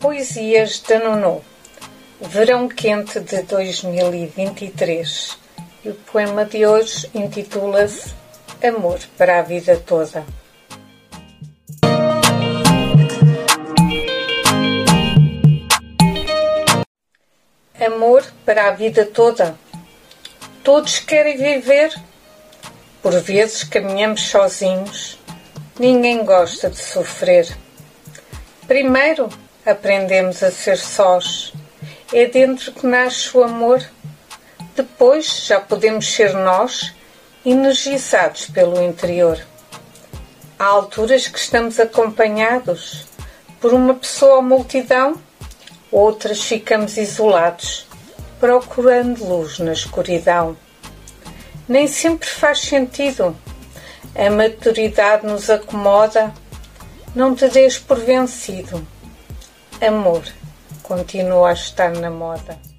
Poesias de Nono, Verão Quente de 2023. E o poema de hoje intitula-se Amor para a Vida Toda. Amor para a vida toda. Todos querem viver. Por vezes caminhamos sozinhos. Ninguém gosta de sofrer. Primeiro aprendemos a ser sós. É dentro que nasce o amor. Depois já podemos ser nós, energizados pelo interior. Há alturas que estamos acompanhados por uma pessoa ou multidão, outras ficamos isolados, procurando luz na escuridão. Nem sempre faz sentido. A maturidade nos acomoda. Não te des por vencido amor continua a estar na moda.